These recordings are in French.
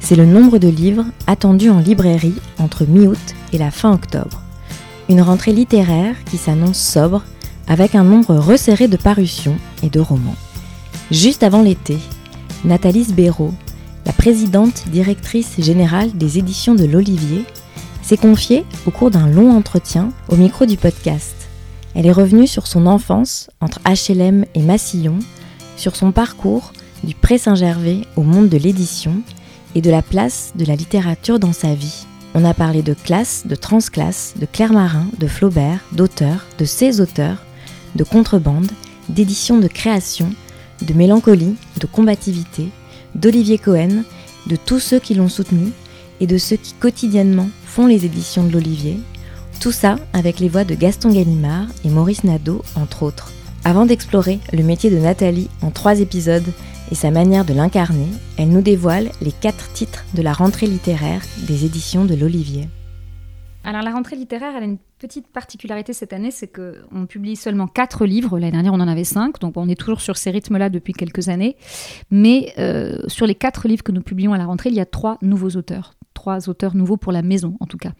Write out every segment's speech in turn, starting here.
C'est le nombre de livres attendus en librairie entre mi-août et la fin octobre. Une rentrée littéraire qui s'annonce sobre avec un nombre resserré de parutions et de romans. Juste avant l'été, Nathalie Béraud, la présidente directrice générale des éditions de l'Olivier, s'est confiée au cours d'un long entretien au micro du podcast. Elle est revenue sur son enfance entre HLM et Massillon, sur son parcours du Pré-Saint-Gervais au monde de l'édition et de la place de la littérature dans sa vie. On a parlé de classe, de transclasse, de Claire-Marin, de Flaubert, d'auteurs, de ses auteurs, de contrebande, d'édition de création, de mélancolie, de combativité, d'Olivier Cohen, de tous ceux qui l'ont soutenu et de ceux qui quotidiennement font les éditions de l'Olivier. Tout ça avec les voix de Gaston Gallimard et Maurice Nadeau, entre autres. Avant d'explorer le métier de Nathalie en trois épisodes et sa manière de l'incarner, elle nous dévoile les quatre titres de la rentrée littéraire des éditions de l'Olivier. Alors la rentrée littéraire, elle a une petite particularité cette année, c'est qu'on publie seulement quatre livres. L'année dernière, on en avait cinq, donc on est toujours sur ces rythmes-là depuis quelques années. Mais euh, sur les quatre livres que nous publions à la rentrée, il y a trois nouveaux auteurs trois auteurs nouveaux pour la maison, en tout cas.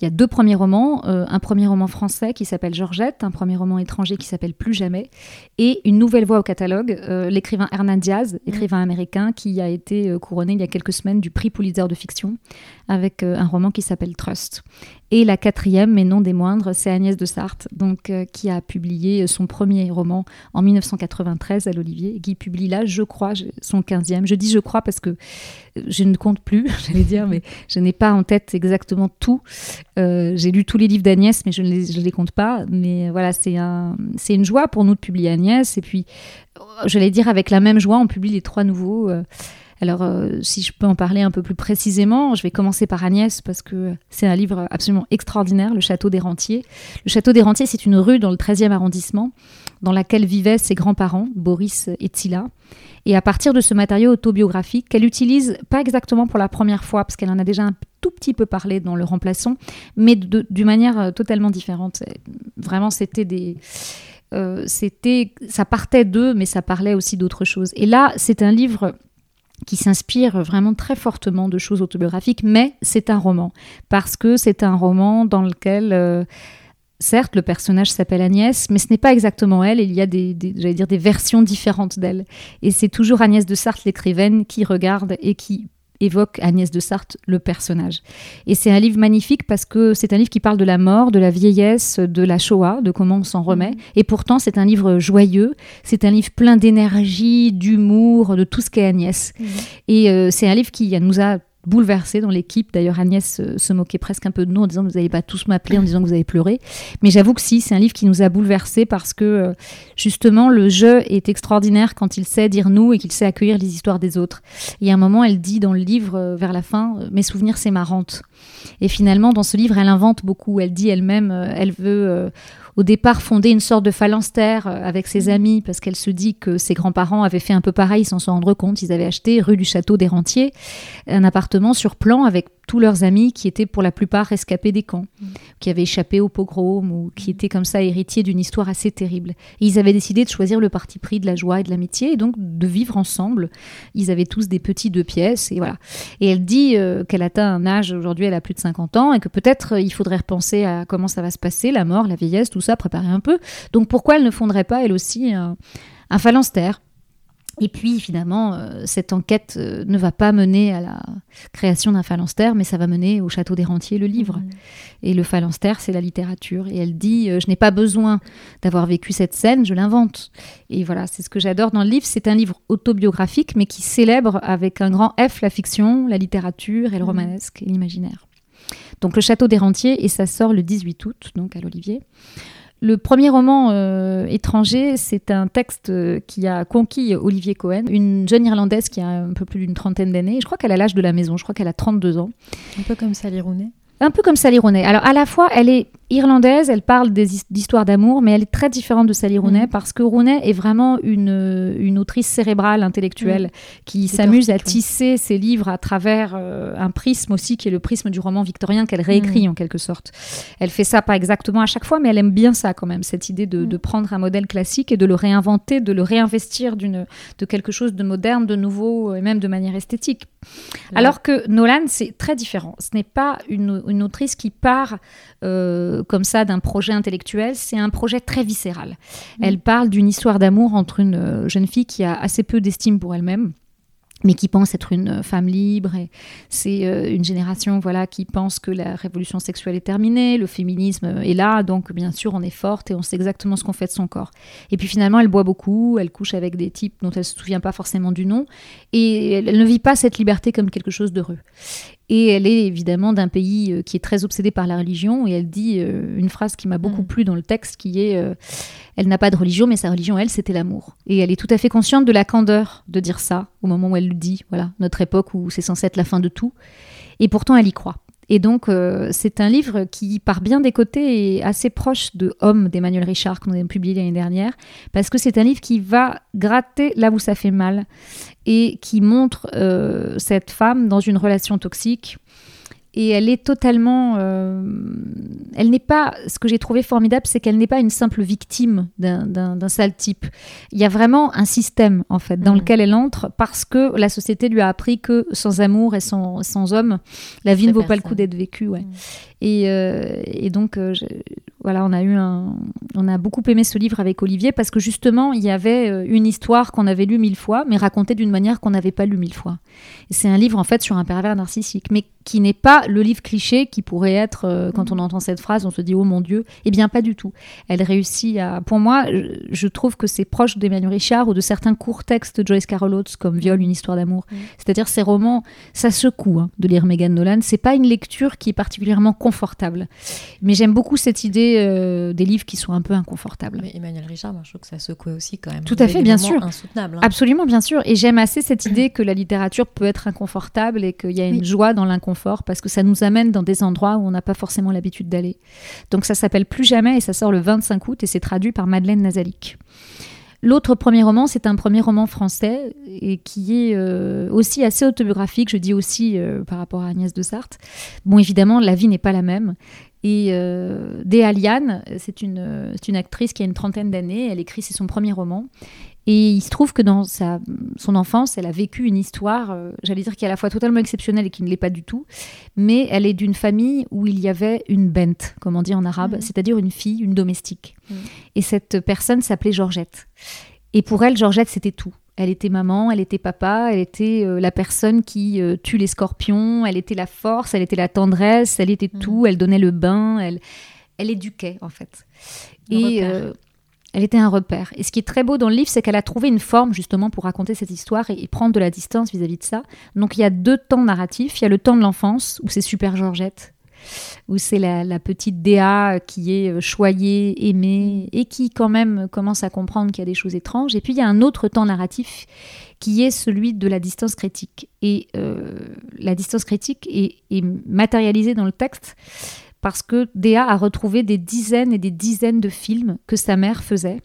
Il y a deux premiers romans, euh, un premier roman français qui s'appelle Georgette, un premier roman étranger qui s'appelle Plus jamais, et une nouvelle voix au catalogue, euh, l'écrivain Hernan Diaz, écrivain américain, qui a été euh, couronné il y a quelques semaines du prix Pulitzer de fiction, avec un roman qui s'appelle Trust. Et la quatrième, mais non des moindres, c'est Agnès de Sarthe, donc, euh, qui a publié son premier roman en 1993 à l'Olivier, et qui publie là, je crois, son 15e. Je dis je crois parce que je ne compte plus, j'allais dire, mais je n'ai pas en tête exactement tout. Euh, j'ai lu tous les livres d'Agnès, mais je ne les, compte pas. Mais voilà, c'est un, une joie pour nous de publier Agnès. Et puis, j'allais dire, avec la même joie, on publie les trois nouveaux. Alors, euh, si je peux en parler un peu plus précisément, je vais commencer par Agnès parce que c'est un livre absolument extraordinaire, Le Château des Rentiers. Le Château des Rentiers, c'est une rue dans le 13e arrondissement dans laquelle vivaient ses grands-parents, Boris et Tila. Et à partir de ce matériau autobiographique, qu'elle utilise pas exactement pour la première fois, parce qu'elle en a déjà un tout petit peu parlé dans Le Remplaçant, mais d'une manière euh, totalement différente. Vraiment, c'était des. Euh, c'était, ça partait d'eux, mais ça parlait aussi d'autres choses. Et là, c'est un livre qui s'inspire vraiment très fortement de choses autobiographiques, mais c'est un roman, parce que c'est un roman dans lequel, euh, certes, le personnage s'appelle Agnès, mais ce n'est pas exactement elle, il y a des, j'allais dire, des versions différentes d'elle. Et c'est toujours Agnès de Sarthe, l'écrivaine, qui regarde et qui évoque Agnès de Sarthe, le personnage. Et c'est un livre magnifique parce que c'est un livre qui parle de la mort, de la vieillesse, de la Shoah, de comment on s'en remet. Mhm. Et pourtant, c'est un livre joyeux, c'est un livre plein d'énergie, d'humour, de tout ce qu'est Agnès. Mhm. Et euh, c'est un livre qui nous a bouleversée dans l'équipe. D'ailleurs, Agnès se moquait presque un peu de nous en disant vous n'allez pas tous m'appeler en disant que vous avez pleuré. Mais j'avoue que si, c'est un livre qui nous a bouleversés parce que euh, justement, le jeu est extraordinaire quand il sait dire nous et qu'il sait accueillir les histoires des autres. Et à un moment, elle dit dans le livre, euh, vers la fin, euh, mes souvenirs, c'est ma rente. Et finalement, dans ce livre, elle invente beaucoup. Elle dit elle-même, elle veut au départ fonder une sorte de phalanstère euh, avec ses mmh. amis parce qu'elle se dit que ses grands-parents avaient fait un peu pareil sans s'en rendre compte. Ils avaient acheté rue du Château des Rentiers un appartement sur plan avec tous leurs amis qui étaient pour la plupart rescapés des camps, mm. qui avaient échappé au pogrom ou qui mm. étaient comme ça héritiers d'une histoire assez terrible. Et ils avaient décidé de choisir le parti pris de la joie et de l'amitié et donc de vivre ensemble. Ils avaient tous des petits deux pièces et voilà. Et elle dit euh, qu'elle atteint un âge, aujourd'hui elle a plus de 50 ans et que peut-être euh, il faudrait repenser à comment ça va se passer, la mort, la vieillesse, tout ça, préparer un peu. Donc pourquoi elle ne fonderait pas elle aussi un, un phalanstère et puis finalement, euh, cette enquête euh, ne va pas mener à la création d'un phalanstère, mais ça va mener au château des rentiers, le livre. Mmh. Et le phalanstère, c'est la littérature. Et elle dit, euh, je n'ai pas besoin d'avoir vécu cette scène, je l'invente. Et voilà, c'est ce que j'adore dans le livre. C'est un livre autobiographique, mais qui célèbre avec un grand F la fiction, la littérature et le mmh. romanesque et l'imaginaire. Donc le château des rentiers, et ça sort le 18 août, donc à l'Olivier. Le premier roman euh, étranger, c'est un texte euh, qui a conquis Olivier Cohen, une jeune Irlandaise qui a un peu plus d'une trentaine d'années. Je crois qu'elle a l'âge de la maison, je crois qu'elle a 32 ans. Un peu comme Sally Rooney. Un peu comme Sally Rooney. Alors à la fois, elle est irlandaise, elle parle d'histoires d'amour, mais elle est très différente de Sally Rooney Mhm. parce que Rooney est vraiment une, une autrice cérébrale, intellectuelle, Mhm. qui s'amuse à tisser ses livres à travers euh, un prisme aussi qui est le prisme du roman victorien qu'elle réécrit Mhm. en quelque sorte. Elle fait ça pas exactement à chaque fois, mais elle aime bien ça quand même, cette idée de, de prendre un modèle classique et de le réinventer, de le réinvestir d'une de quelque chose de moderne, de nouveau et même de manière esthétique. Alors que Nolan, c'est très différent. Ce n'est pas une, une autrice qui part euh, comme ça d'un projet intellectuel, c'est un projet très viscéral. Elle parle d'une histoire d'amour entre une euh, jeune fille qui a assez peu d'estime pour elle-même mais qui pense être une euh, femme libre. Et c'est euh, une génération voilà, qui pense que la révolution sexuelle est terminée, le féminisme est là, donc bien sûr on est forte et on sait exactement ce qu'on fait de son corps. Et puis finalement elle boit beaucoup, elle couche avec des types dont elle ne se souvient pas forcément du nom, et elle, elle ne vit pas cette liberté comme quelque chose d'heureux. Et elle est évidemment d'un pays euh, qui est très obsédé par la religion, et elle dit euh, une phrase qui m'a beaucoup Mhm. plu dans le texte, qui est euh, Elle n'a pas de religion, mais sa religion, elle, c'était l'amour. Et elle est tout à fait consciente de la candeur de dire ça, au moment où elle le dit, voilà, notre époque où c'est censé être la fin de tout. Et pourtant, elle y croit. Et donc, euh, c'est un livre qui, par bien des côtés, est assez proche de Homme d'Emmanuel Richard, qu'on a publié l'année dernière, parce que c'est un livre qui va gratter là où ça fait mal et qui montre euh, cette femme dans une relation toxique. Et elle est totalement. euh, elle n'est pas. Ce que j'ai trouvé formidable, c'est qu'elle n'est pas une simple victime d'un- sale type. Il y a vraiment un système, en fait, dans Mhm. lequel elle entre parce que la société lui a appris que sans amour et sans, sans homme, la vie ne vaut pas le coup d'être vécue. Ouais. Et, euh, et donc, euh, voilà, on a eu un, on a beaucoup aimé ce livre avec Olivier parce que justement, il y avait une histoire qu'on avait lue mille fois, mais racontée d'une manière qu'on n'avait pas lue mille fois. C'est un livre en fait sur un pervers narcissique, mais qui n'est pas le livre cliché qui pourrait être euh, quand on entend cette phrase, on se dit oh mon Dieu. Eh bien, pas du tout. Elle réussit à. Pour moi, je, trouve que c'est proche d'Emmanuel Richard ou de certains courts textes de Joyce Carol Oates comme Viol, une histoire d'amour. C'est-à-dire ces romans, ça secoue hein, de lire Megan Nolan. C'est pas une lecture qui est particulièrement confortable, mais j'aime beaucoup cette idée euh, des livres qui sont un peu inconfortables. Mais Emmanuel Richard, moi, je trouve que ça secouait aussi quand même. Tout à fait, bien sûr. insoutenables. hein. Absolument, bien sûr. Et j'aime assez cette idée que la littérature peut être inconfortable et qu'il y a une Oui. joie dans l'inconfort parce que ça nous amène dans des endroits où on n'a pas forcément l'habitude d'aller. Donc ça s'appelle Plus jamais et ça sort le 25 août et c'est traduit par Madeleine Nazalik. L'autre premier roman, c'est un premier roman français et qui est euh, aussi assez autobiographique, je dis aussi euh, par rapport à Agnès de Sarthe. Bon, évidemment, la vie n'est pas la même. Et euh, c'est une, c'est une actrice qui a une trentaine d'années, elle écrit, c'est son premier roman. Et il se trouve que dans sa, son enfance, elle a vécu une histoire, euh, j'allais dire, qui est à la fois totalement exceptionnelle et qui ne l'est pas du tout. Mais elle est d'une famille où il y avait une bent, comme on dit en arabe, Mhm. c'est-à-dire une fille, une domestique. Mhm. Et cette personne s'appelait Georgette. Et pour elle, Georgette, c'était tout. Elle était maman, elle était papa, elle était euh, la personne qui euh, tue les scorpions, elle était la force, elle était la tendresse, elle était Mhm. tout, elle donnait le bain, elle, elle éduquait en fait. Et euh, elle était un repère. Et ce qui est très beau dans le livre, c'est qu'elle a trouvé une forme justement pour raconter cette histoire et, prendre de la distance vis-à-vis de ça. Donc il y a deux temps narratifs. Il y a le temps de l'enfance où c'est Super Georgette, où c'est la, petite Déa qui est euh, choyée, aimée et qui quand même commence à comprendre qu'il y a des choses étranges. Et puis il y a un autre temps narratif qui est celui de la distance critique. Et euh, la distance critique est matérialisée dans le texte parce que Déa a retrouvé des dizaines et des dizaines de films que sa mère faisait.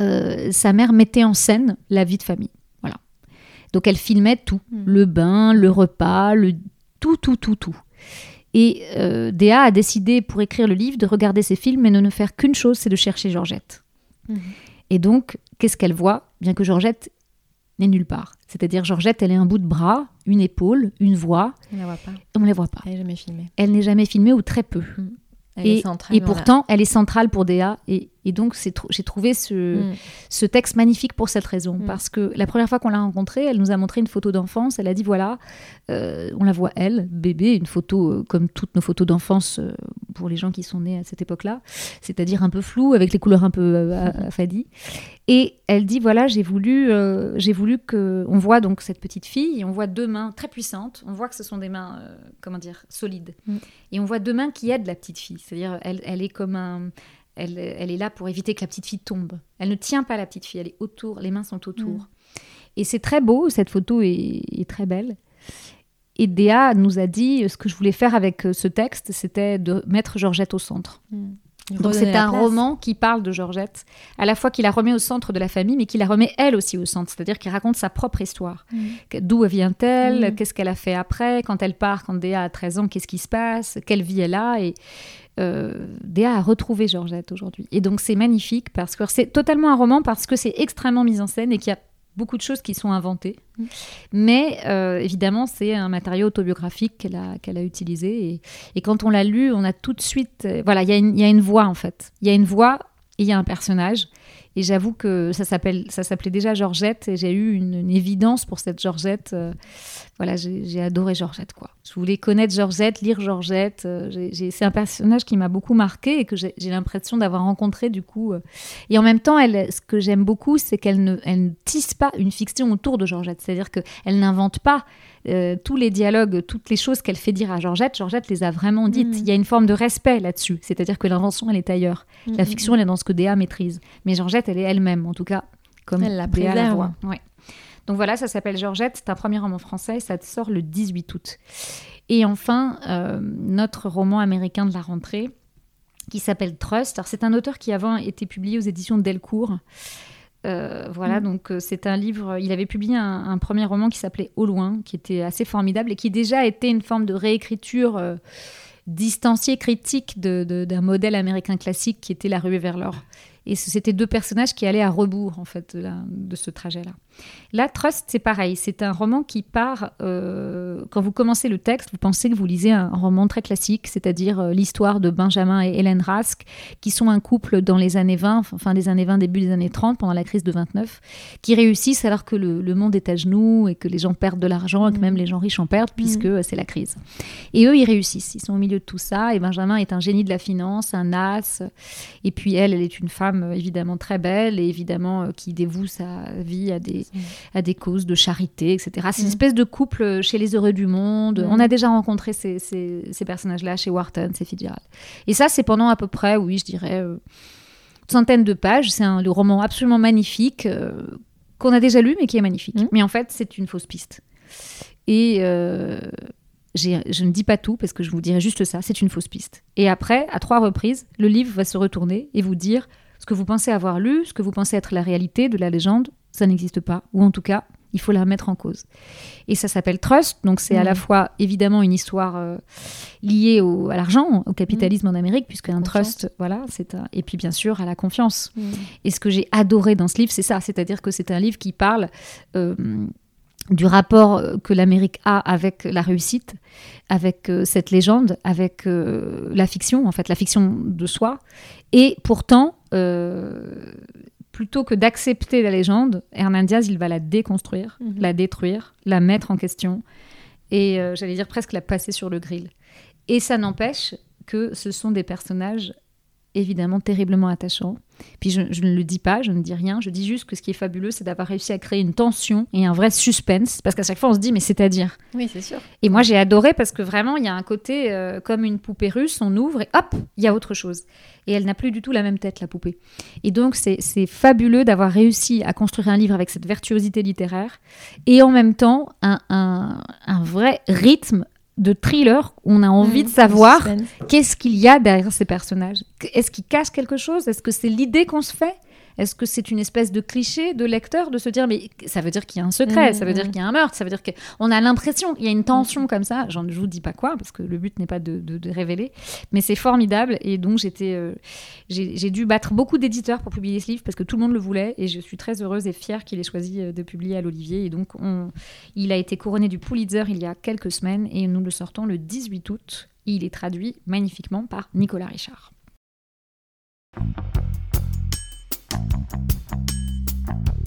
Euh, sa mère mettait en scène la vie de famille. Voilà. Donc elle filmait tout, Mm. le bain, le repas, le tout, tout, tout, tout. Et euh, Déa a décidé pour écrire le livre de regarder ces films et de ne faire qu'une chose, c'est de chercher Georgette. Mhm. Et donc, qu'est-ce qu'elle voit? Bien que Georgette n'est nulle part. C'est-à-dire, Georgette, elle est un bout de bras, une épaule, une voix, On la voit pas. on ne la voit pas. Elle n'est jamais filmée. Elle n'est jamais filmée ou très peu. Elle Et, est centrale, et la- pourtant, elle est centrale pour Déa. Et, et donc, j'ai trouvé ce, Mm. ce texte magnifique pour cette raison. Mm. Parce que la première fois qu'on l'a rencontrée, elle nous a montré une photo d'enfance. Elle a dit voilà, euh, on la voit elle, bébé, une photo euh, comme toutes nos photos d'enfance euh, pour les gens qui sont nés à cette époque-là, c'est-à-dire un peu floue, avec les couleurs un peu affadies. Et elle dit voilà, j'ai voulu, j'ai voulu que on voit donc cette petite fille et on voit deux mains très puissantes. On voit que ce sont des mains, comment dire, solides. Mm. Et on voit deux mains qui aident la petite fille. C'est-à-dire elle, elle est comme un elle, elle est là pour éviter que la petite fille tombe. Elle ne tient pas la petite fille, elle est autour, les mains sont autour. Mm. Et c'est très beau, cette photo est, est très belle. Et Déa nous a dit, ce que je voulais faire avec ce texte, c'était de mettre Georgette au centre. Donc c'est un roman qui parle de Georgette, à la fois qui la remet au centre de la famille, mais qui la remet elle aussi au centre, c'est-à-dire qu'il raconte sa propre histoire. Que- D'où vient-elle? Mm. Qu'est-ce qu'elle a fait après? Quand elle part, quand Déa a 13 ans, qu'est-ce qui se passe? Quelle vie elle a? Et euh, Déa a retrouvé Georgette aujourd'hui. Et donc c'est magnifique parce que c'est totalement un roman parce que c'est extrêmement mis en scène et qu'il y a beaucoup de choses qui sont inventées. Mais euh, évidemment, c'est un matériau autobiographique qu'elle a, qu'elle a utilisé. Et, et quand on l'a lu, on a tout de suite... euh, voilà, il y, y a une voix en fait. Il y a une voix et il y a un personnage. Et j'avoue que ça s'appelait déjà Georgette et j'ai eu une, évidence pour cette Georgette. euh, voilà, j'ai adoré Georgette quoi. Je voulais connaître Georgette, lire Georgette. euh, c'est un personnage qui m'a beaucoup marqué et que j'ai l'impression d'avoir rencontré du coup. euh. Et en même temps, elle, ce que j'aime beaucoup, c'est qu'elle ne, ne tisse pas une fiction autour de Georgette. C'est-à-dire qu'elle n'invente pas euh, tous les dialogues, toutes les choses qu'elle fait dire à Georgette. Georgette les a vraiment dites. Mhm. Il y a une forme de respect là-dessus. C'est-à-dire que l'invention, elle est ailleurs. Mm, La fiction, elle est dans ce que Déa maîtrise. Mais Georgette, elle est elle-même, en tout cas, comme Elle la Déa la préserve. voit. Ouais. Donc voilà, ça s'appelle Georgette. C'est un premier roman français. Ça sort le 18 août. Et enfin, euh, notre roman américain de la rentrée, qui s'appelle Trust. Alors, c'est un auteur qui avant été publié aux éditions Delcourt. Euh, voilà, donc euh, c'est un livre. Il avait publié un, un premier roman qui s'appelait Au loin, qui était assez formidable et qui déjà était une forme de réécriture euh, distanciée, critique de- de- d'un modèle américain classique qui était La ruée vers l'or. Et c'était deux personnages qui allaient à rebours en fait de, la- de ce trajet-là. Là, Trust, c'est pareil. C'est un roman qui part. euh, quand vous commencez le texte, vous pensez que vous lisez un roman très classique, c'est-à-dire euh, l'histoire de Benjamin et Hélène Rask, qui sont un couple dans les années 20, fin des années 20, début des années 30, pendant la crise de 29, qui réussissent alors que le, le monde est à genoux et que les gens perdent de l'argent et que même les gens riches en perdent, puisque euh, c'est la crise. Et eux, ils réussissent. Ils sont au milieu de tout ça. Et Benjamin est un génie de la finance, un as. Et puis elle, elle est une femme euh, évidemment très belle et évidemment euh, qui dévoue sa vie à des, à des causes de charité, etc. C'est une espèce de couple euh, chez les heureux du monde. Mm. On a déjà rencontré ces, ces- ces personnages-là chez Wharton, c'est Fitzgerald. Et ça, c'est pendant à peu près, oui, je dirais, euh, une centaine de pages. C'est un le roman absolument magnifique euh, qu'on a déjà lu, mais qui est magnifique. Mm. Mais en fait, c'est une fausse piste. Et euh, je ne dis pas tout parce que je vous dirai juste ça, c'est une fausse piste. Et après, à trois reprises, le livre va se retourner et vous dire ce que vous pensez avoir lu, ce que vous pensez être la réalité de la légende, ça n'existe pas. Ou en tout cas, il faut la mettre en cause. Et ça s'appelle Trust, donc c'est à la fois évidemment une histoire euh, liée au, à l'argent, au capitalisme en Amérique, puisque un Confiance. trust, voilà, c'est un... et puis bien sûr à la confiance. Mm. Et ce que j'ai adoré dans ce livre, c'est ça, c'est-à-dire que c'est un livre qui parle euh, du rapport euh, que l'Amérique a avec la réussite, avec euh, cette légende, avec la fiction, en fait, la fiction de soi. Et pourtant, euh, plutôt que d'accepter la légende, Hernan Diaz, il va la déconstruire, Mhm. la détruire, la mettre en question, et euh, j'allais dire presque la passer sur le grill. Et ça n'empêche que ce sont des personnages évidemment terriblement attachants. Puis je, je ne le dis pas, je ne dis rien, je dis juste que ce qui est fabuleux, c'est d'avoir réussi à créer une tension et un vrai suspense, parce qu'à chaque fois on se dit mais c'est-à-dire? Oui, c'est sûr. Et moi j'ai adoré parce que vraiment il y a un côté euh, comme une poupée russe, on ouvre et hop, il y a autre chose. Et elle n'a plus du tout la même tête, la poupée. Et donc c'est c'est fabuleux d'avoir réussi à construire un livre avec cette virtuosité littéraire et en même temps un, un, un vrai rythme de thriller on a envie Mm, de savoir. Qu'est-ce qu'il y a derrière ces personnages. Est-ce qu'ils cachent quelque chose? Est-ce que c'est l'idée qu'on se fait? Est-ce que c'est une espèce de cliché de lecteur de se dire mais ça veut dire qu'il y a un secret, Mhm, ça veut dire mhm. qu'il y a un meurtre, ça veut dire qu'on a l'impression, il y a une tension comme ça. Je vous dis pas quoi parce que le but n'est pas de, de- de révéler, mais c'est formidable et donc j'étais, euh, j'ai j'ai dû battre beaucoup d'éditeurs pour publier ce livre parce que tout le monde le voulait et je suis très heureuse et fière qu'il ait choisi euh, de publier à l'Olivier et donc on, il a été couronné du Pulitzer il y a quelques semaines et nous le sortons le 18 août. Il est traduit magnifiquement par Nicolas Richard. Thank you.